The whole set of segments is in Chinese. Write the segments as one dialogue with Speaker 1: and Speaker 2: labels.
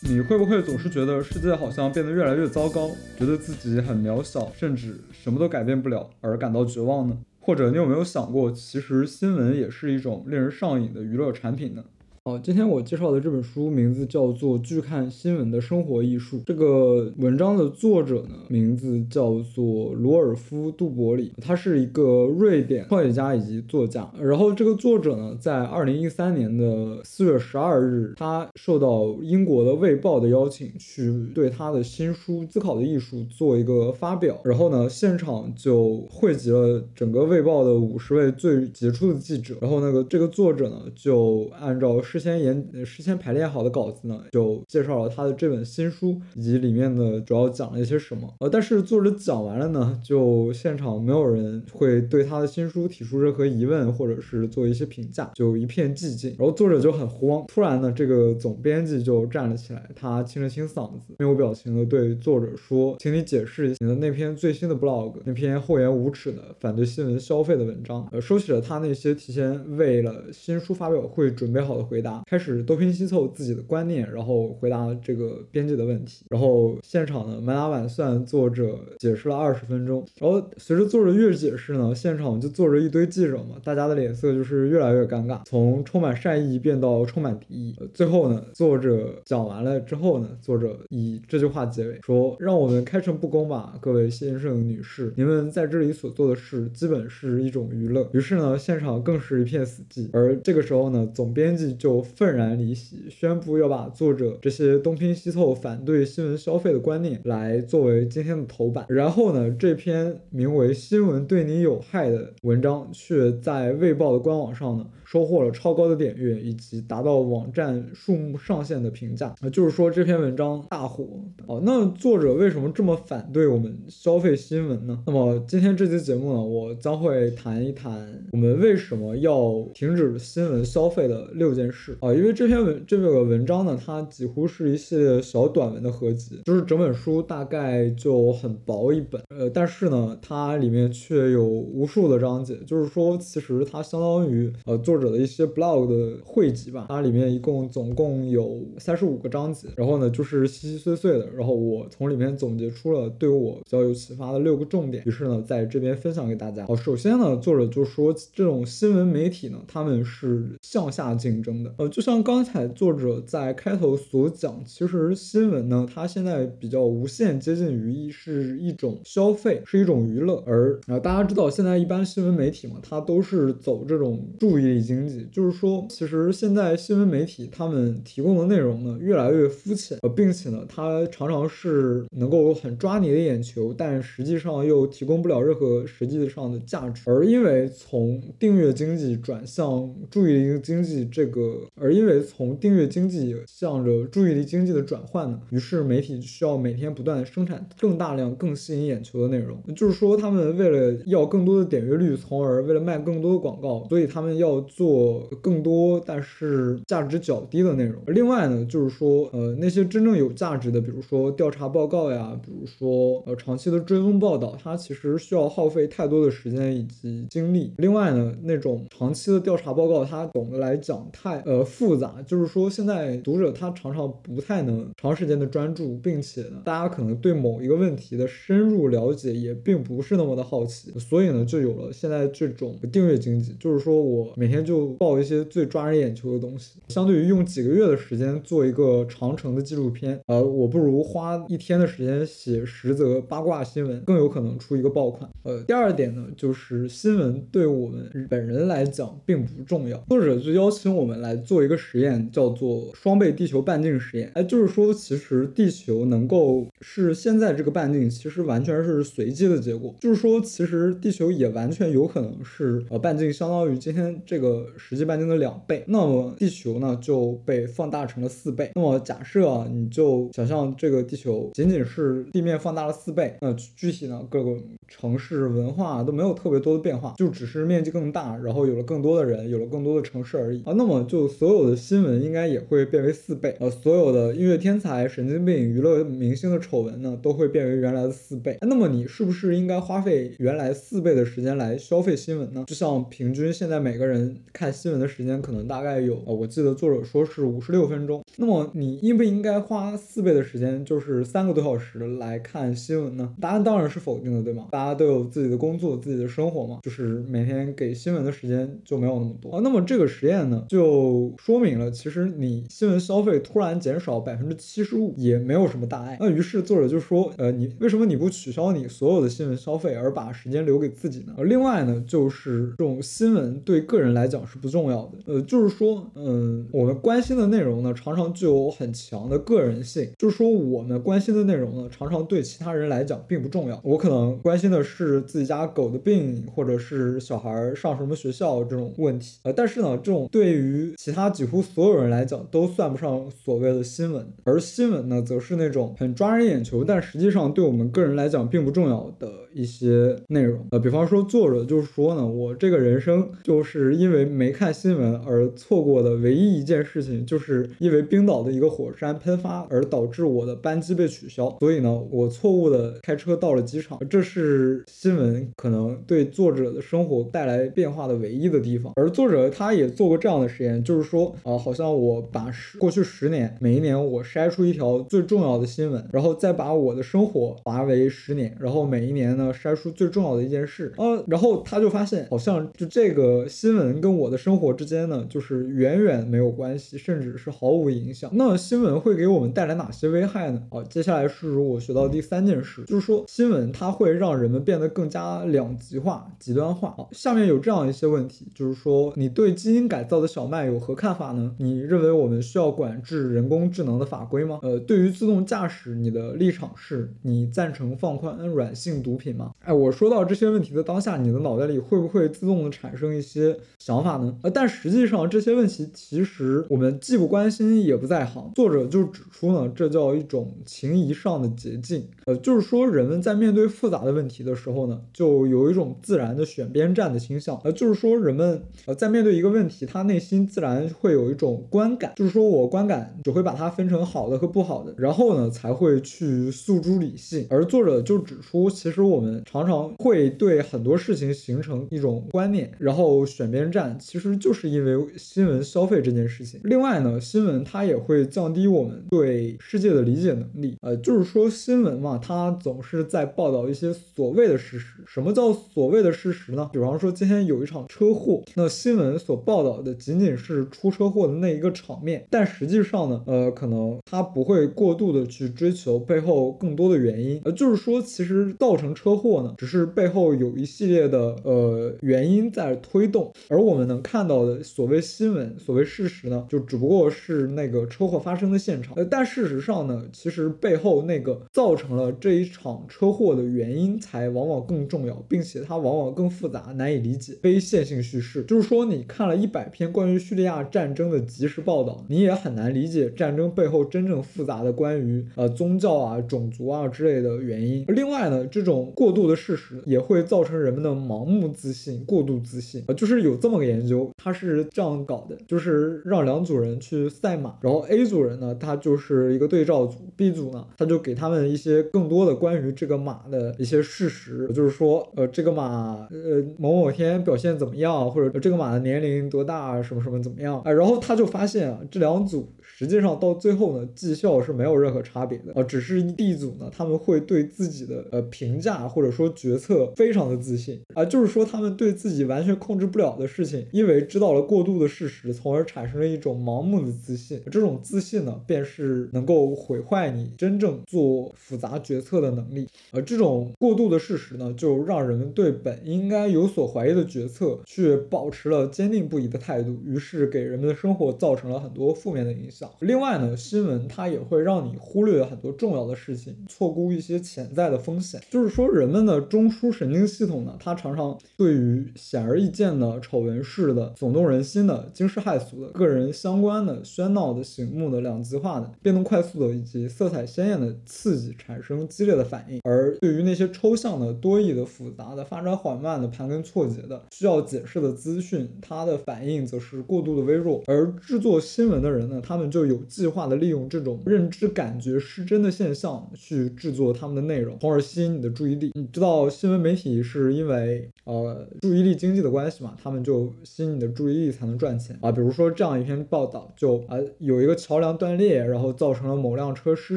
Speaker 1: 你会不会总是觉得世界好像变得越来越糟糕，觉得自己很渺小，甚至什么都改变不了，而感到绝望呢？或者你有没有想过，其实新闻也是一种令人上瘾的娱乐产品呢？好，今天我介绍的这本书名字叫做《拒看新闻的生活艺术》。这个文章的作者呢，名字叫做罗尔夫·杜伯里，他是一个瑞典创业家以及作家。然后这个作者呢，在二零一三年的四月十二日，他受到英国的《卫报》的邀请，去对他的新书《思考的艺术》做一个发表。然后呢，现场就汇集了整个《卫报》的五十位最杰出的记者。然后那个这个作者呢，就按照是事先演、事先排练好的稿子呢，就介绍了他的这本新书以及里面的主要讲了一些什么。呃，但是作者讲完了呢，就现场没有人会对他的新书提出任何疑问，或者是做一些评价，就一片寂静。然后作者就很慌，突然呢，这个总编辑就站了起来，他清了清嗓子，面无表情的对作者说：“请你解释一下你的那篇最新的 blog，那篇厚颜无耻的反对新闻消费的文章。”呃，收起了他那些提前为了新书发表会准备好的回回答。开始东拼西凑自己的观念，然后回答这个编辑的问题。然后现场呢，满打满算，作者解释了二十分钟。然后随着作者越解释呢，现场就坐着一堆记者嘛，大家的脸色就是越来越尴尬，从充满善意变到充满敌意。最后呢，作者讲完了之后呢，作者以这句话结尾说：“让我们开诚布公吧，各位先生女士，你们在这里所做的事基本是一种娱乐。”于是呢，现场更是一片死寂。而这个时候呢，总编辑就。就愤然离席，宣布要把作者这些东拼西凑反对新闻消费的观念来作为今天的头版。然后呢，这篇名为《新闻对你有害》的文章却在《卫报》的官网上呢。收获了超高的点阅以及达到网站数目上限的评价啊，就是说这篇文章大火哦。那作者为什么这么反对我们消费新闻呢？那么今天这期节目呢，我将会谈一谈我们为什么要停止新闻消费的六件事是啊。因为这篇文这个文章呢，它几乎是一系列小短文的合集，就是整本书大概就很薄一本，呃，但是呢，它里面却有无数的章节，就是说其实它相当于呃作。者的一些 blog 的汇集吧，它里面一共总共有三十五个章节，然后呢就是稀稀碎碎的，然后我从里面总结出了对我比较有启发的六个重点，于是呢在这边分享给大家。好，首先呢作者就说这种新闻媒体呢他们是向下竞争的，呃就像刚才作者在开头所讲，其实新闻呢它现在比较无限接近于一是一种消费，是一种娱乐，而啊大家知道现在一般新闻媒体嘛，它都是走这种注意力。经济就是说，其实现在新闻媒体他们提供的内容呢越来越肤浅，呃，并且呢，它常常是能够很抓你的眼球，但实际上又提供不了任何实际上的价值。而因为从订阅经济转向注意力经济这个，而因为从订阅经济向着注意力经济的转换呢，于是媒体需要每天不断生产更大量、更吸引眼球的内容。就是说，他们为了要更多的点阅率，从而为了卖更多的广告，所以他们要。做更多但是价值较低的内容。另外呢，就是说，呃，那些真正有价值的，比如说调查报告呀，比如说呃长期的追踪报道，它其实需要耗费太多的时间以及精力。另外呢，那种长期的调查报告，它总的来讲太呃复杂，就是说现在读者他常常不太能长时间的专注，并且呢，大家可能对某一个问题的深入了解也并不是那么的好奇，所以呢，就有了现在这种订阅经济，就是说我每天。就报一些最抓人眼球的东西，相对于用几个月的时间做一个长程的纪录片，呃，我不如花一天的时间写十则八卦新闻，更有可能出一个爆款。呃，第二点呢，就是新闻对我们本人来讲并不重要。作者就邀请我们来做一个实验，叫做双倍地球半径实验。哎，就是说，其实地球能够是现在这个半径，其实完全是随机的结果。就是说，其实地球也完全有可能是呃半径相当于今天这个。实际半径的两倍，那么地球呢就被放大成了四倍。那么假设啊，你就想象这个地球仅仅是地面放大了四倍，那具体呢各个城市文化都没有特别多的变化，就只是面积更大，然后有了更多的人，有了更多的城市而已啊。那么就所有的新闻应该也会变为四倍，呃，所有的音乐天才、神经病、娱乐明星的丑闻呢，都会变为原来的四倍。那么你是不是应该花费原来四倍的时间来消费新闻呢？就像平均现在每个人看新闻的时间可能大概有，呃，我记得作者说是五十六分钟。那么你应不应该花四倍的时间，就是三个多小时来看新闻呢？答案当然是否定的，对吗？大家都有自己的工作、自己的生活嘛，就是每天给新闻的时间就没有那么多啊。那么这个实验呢，就说明了其实你新闻消费突然减少百分之七十五也没有什么大碍。那于是作者就说，呃，你为什么你不取消你所有的新闻消费，而把时间留给自己呢？而，另外呢，就是这种新闻对个人来讲是不重要的，呃，就是说，嗯，我们关心的内容呢，常常具有很强的个人性，就是说我们关心的内容呢，常常对其他人来讲并不重要。我可能关心的是自己家狗的病，或者是小孩上什么学校这种问题，呃，但是呢，这种对于其他几乎所有人来讲都算不上所谓的新闻，而新闻呢，则是那种很抓人眼球，但实际上对我们个人来讲并不重要的一些内容。呃，比方说作者就是说呢，我这个人生就是因为没看新闻而错过的唯一一件事情，就是因为冰岛的一个火山喷发而导致我的班机被取消，所以呢，我错误的开车到了机场，这是新闻可能对作者的生活带来变化的唯一的地方。而作者他也做过这样的实验，就是说，啊，好像我把十过去十年每一年我筛出一条最重要的新闻，然后再把我的生活划为十年，然后每一年呢筛出最重要的一件事，呃，然后他就发现，好像就这个新闻跟我的生活之间呢，就是远远没有关系，甚至是毫无影响。那新闻会给我们带来哪些危害呢？啊，接下来是我学到第三件事，就是说新闻它会让人们变得更加两极化、极端化。好，下面有这样一些问题，就是说你对基因改造的小麦有有何看法呢？你认为我们需要管制人工智能的法规吗？呃，对于自动驾驶，你的立场是你赞成放宽软性毒品吗？哎，我说到这些问题的当下，你的脑袋里会不会自动的产生一些想法呢？呃，但实际上这些问题其实我们既不关心也不在行。作者就指出呢，这叫一种情谊上的捷径。呃，就是说人们在面对复杂的问题的时候呢，就有一种自然的选边站的倾向。呃，就是说人们呃在面对一个问题，他内心自然会有一种观感，就是说我观感只会把它分成好的和不好的，然后呢才会去诉诸理性。而作者就指出，其实我们常常会对很多事情形成一种观念，然后选边站，其实就是因为新闻消费这件事情。另外呢，新闻它也会降低我们对世界的理解能力。呃，就是说新闻嘛，它总是在报道一些所谓的事实。什么叫所谓的事实呢？比方说今天有一场车祸，那新闻所报道的仅仅是出车祸的那一个场面，但实际上呢，呃，可能他不会过度的去追求背后更多的原因。呃，就是说其实造成车祸呢，只是背后有一系列的呃原因在推动，而我们能看到的所谓新闻、所谓事实呢，就只不过是那个车祸发生的现场。呃，但事实上呢，其实背后那个造成了这一场车祸的原因才往往更重要，并且它往往更复杂、难以理解。非线性叙事，就是说你看了一百篇关于叙利亚战争的即时报道，你也很难理解战争背后真正复杂的关于呃宗教啊、种族啊之类的原因。另外呢，这种过度的事实也会造成人们的盲目自信、过度自信。呃，就是有这么个研究，它是这样搞的，就是让两组人去赛马，然后 A 组人呢，他就是一个对照组，B 组呢，他就给他们一些更多的关于这个马的一些事实，就是说，呃，这个马，呃，某某天表现怎么样，或者这个马的年龄多大，什么什么怎么样啊？然后他就发现啊，这两组实际上到最后呢，绩效是没有任何差别的啊，只是 D 组呢，他们会对自己的呃评价或者说决策非常的自信啊，就是说他们对自己完全控制不了的事情，因为知道了过度的事实，从而产生了一种盲目的自信。这种自信呢，便是能够毁坏你真正做复杂决策的能力。而这种过度的事实呢，就让人们对本应该有所怀疑的决策，却保持了坚定不移的态度，于是给人们的生活造成了很多负面的影响。另外呢，新闻它也会让你忽略很多重要的事情，错估一些潜在的风险。就是说，人们的中枢神经系统呢，它常常对于显而易见的丑闻式的、耸动人心的、惊世骇俗的、个人相关的、喧闹的、醒目的、两极化的、变动快速的以及色彩鲜艳的刺激产生激烈的反应，而对于那些抽象的、多义的、复杂的、发展缓慢的、盘根错节的、需要解释的资讯，它的反应则是过度度的微弱。而制作新闻的人呢，他们就有计划的利用这种认知感觉失真的现象去制作他们的内容，从而吸引你的注意力。你知道新闻媒体是因为呃注意力经济的关系嘛，他们就吸引你的注意力才能赚钱啊。比如说这样一篇报道，就啊有一个桥梁断裂，然后造成了某辆车失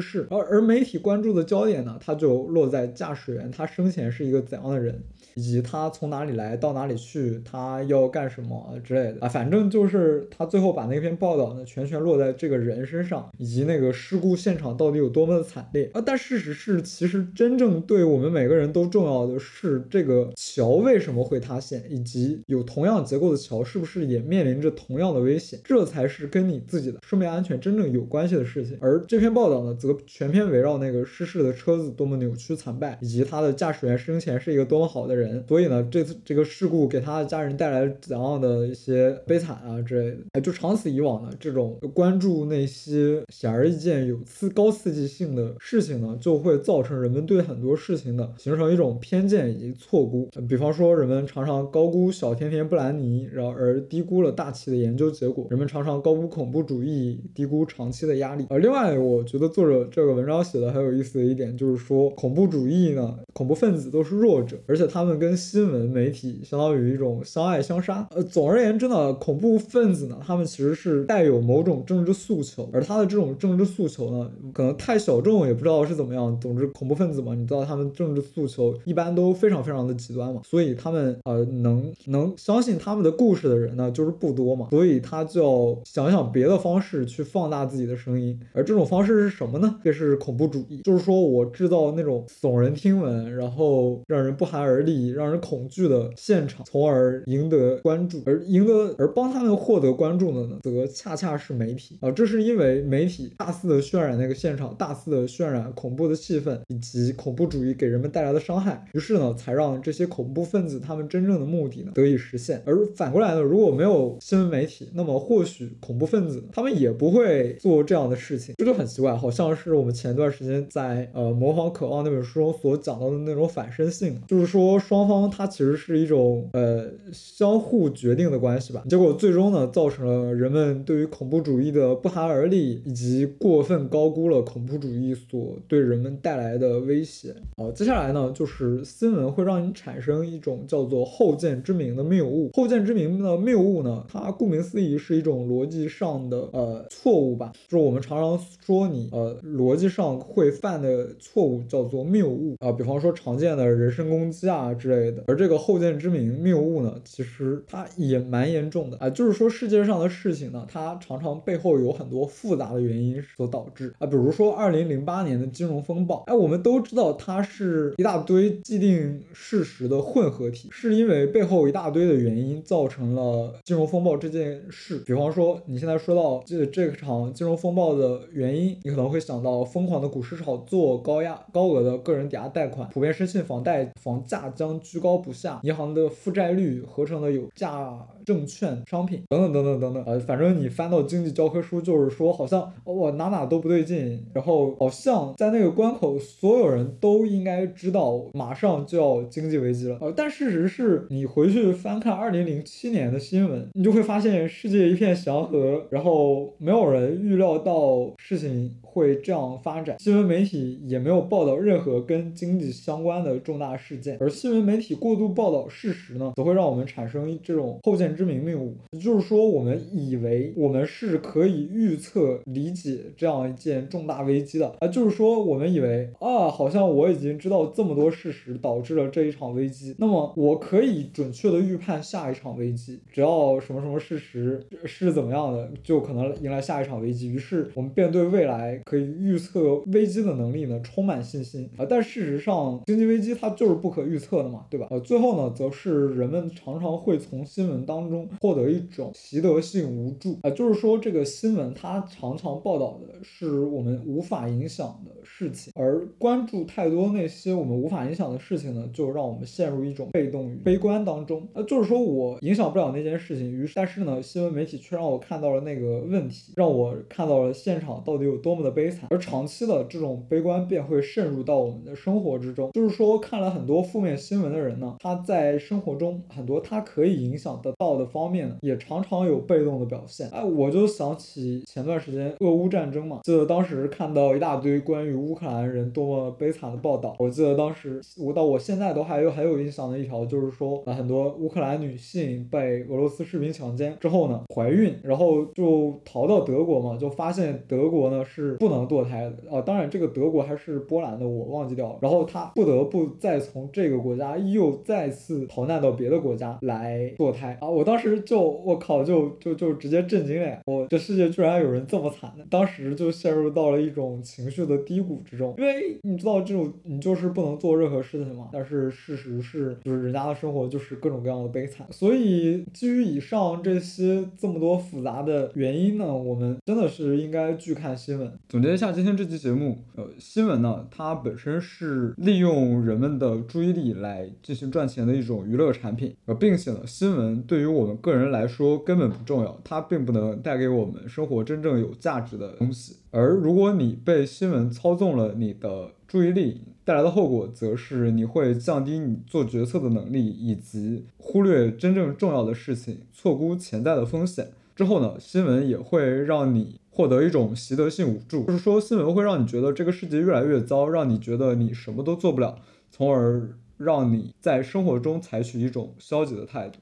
Speaker 1: 事，而而媒体关注的焦点呢，它就落在驾驶员他生前是一个怎样的人。以及他从哪里来到哪里去，他要干什么之类的啊，反正就是他最后把那篇报道呢全权落在这个人身上，以及那个事故现场到底有多么的惨烈啊。但事实是，其实真正对我们每个人都重要的是这个桥为什么会塌陷，以及有同样结构的桥是不是也面临着同样的危险，这才是跟你自己的生命安全真正有关系的事情。而这篇报道呢，则全篇围绕那个失事的车子多么扭曲惨败，以及他的驾驶员生前是一个多么好的人。人，所以呢，这次这个事故给他的家人带来怎样的一些悲惨啊之类的，哎，就长此以往呢，这种关注那些显而易见有刺高刺激性的事情呢，就会造成人们对很多事情的形成一种偏见以及错估。比方说，人们常常高估小甜甜布兰妮，然而低估了大气的研究结果；人们常常高估恐怖主义，低估长期的压力。而，另外，我觉得作者这个文章写的很有意思的一点就是说，恐怖主义呢，恐怖分子都是弱者，而且他们。跟新闻媒体相当于一种相爱相杀。呃，总而言之呢，恐怖分子呢，他们其实是带有某种政治诉求，而他的这种政治诉求呢，可能太小众，也不知道是怎么样。总之，恐怖分子嘛，你知道他们政治诉求一般都非常非常的极端嘛，所以他们呃能能相信他们的故事的人呢，就是不多嘛，所以他就要想想别的方式去放大自己的声音，而这种方式是什么呢？这是恐怖主义，就是说我制造那种耸人听闻，然后让人不寒而栗。让人恐惧的现场，从而赢得关注，而赢得而帮他们获得关注的呢，则恰恰是媒体啊。这是因为媒体大肆的渲染那个现场，大肆的渲染恐怖的气氛以及恐怖主义给人们带来的伤害，于是呢，才让这些恐怖分子他们真正的目的呢得以实现。而反过来呢，如果没有新闻媒体，那么或许恐怖分子他们也不会做这样的事情。这就很奇怪，好像是我们前段时间在呃《模仿渴望》那本书中所讲到的那种反身性，就是说。双方它其实是一种呃相互决定的关系吧，结果最终呢造成了人们对于恐怖主义的不寒而栗，以及过分高估了恐怖主义所对人们带来的威胁。好，接下来呢就是新闻会让你产生一种叫做后见之明的谬误。后见之明的谬误呢，它顾名思义是一种逻辑上的呃错误吧，就是我们常常说你呃逻辑上会犯的错误叫做谬误啊，比方说常见的人身攻击啊。之类的，而这个后见之明谬误呢，其实它也蛮严重的啊。就是说世界上的事情呢，它常常背后有很多复杂的原因所导致啊。比如说二零零八年的金融风暴，哎，我们都知道它是一大堆既定事实的混合体，是因为背后一大堆的原因造成了金融风暴这件事。比方说你现在说到这这场金融风暴的原因，你可能会想到疯狂的股市炒作、高压高额的个人抵押贷款、普遍失信房贷、房价将。居高不下，银行的负债率合成的有价证券商品等等等等等等，呃，反正你翻到经济教科书，就是说好像我哪哪都不对劲，然后好像在那个关口，所有人都应该知道马上就要经济危机了，呃，但事实是你回去翻看二零零七年的新闻，你就会发现世界一片祥和，然后没有人预料到事情。会这样发展，新闻媒体也没有报道任何跟经济相关的重大事件，而新闻媒体过度报道事实呢，则会让我们产生这种后见之明谬误，也就是说，我们以为我们是可以预测、理解这样一件重大危机的啊，就是说，我们以为啊，好像我已经知道这么多事实导致了这一场危机，那么我可以准确的预判下一场危机，只要什么什么事实是怎么样的，就可能迎来下一场危机，于是我们便对未来。可以预测危机的能力呢，充满信心啊！但事实上，经济危机它就是不可预测的嘛，对吧？呃，最后呢，则是人们常常会从新闻当当中获得一种习得性无助啊，就是说这个新闻它常常报道的是我们无法影响的事情，而关注太多那些我们无法影响的事情呢，就让我们陷入一种被动与悲观当中。呃，就是说我影响不了那件事情，于是但是呢，新闻媒体却让我看到了那个问题，让我看到了现场到底有多么的。悲惨，而长期的这种悲观便会渗入到我们的生活之中。就是说，看了很多负面新闻的人呢，他在生活中很多他可以影响得到的方面呢，也常常有被动的表现。哎，我就想起前段时间俄乌战争嘛，记得当时看到一大堆关于乌克兰人多么悲惨的报道。我记得当时我到我现在都还有很有印象的一条，就是说啊，很多乌克兰女性被俄罗斯士兵强奸之后呢，怀孕，然后就逃到德国嘛，就发现德国呢是不能堕胎的啊。当然，这个德国还是波兰的，我忘记掉了。然后他不得不再从这个国家又再次逃难到别的国家来堕胎啊。我我当时就我靠，就就就直接震惊了呀，我这世界居然有人这么惨的，当时就陷入到了一种情绪的低谷之中，因为你知道这种你就是不能做任何事情嘛。但是事实是，就是人家的生活就是各种各样的悲惨。所以基于以上这些这么多复杂的原因呢，我们真的是应该去看新闻。总结一下今天这期节目，呃，新闻呢，它本身是利用人们的注意力来进行赚钱的一种娱乐产品，呃，并且呢，新闻对于我们个人来说根本不重要，它并不能带给我们生活真正有价值的东西。而如果你被新闻操纵了你的注意力，带来的后果则是你会降低你做决策的能力，以及忽略真正重要的事情，错估潜在的风险。之后呢，新闻也会让你获得一种习得性无助，就是说新闻会让你觉得这个世界越来越糟，让你觉得你什么都做不了，从而让你在生活中采取一种消极的态度。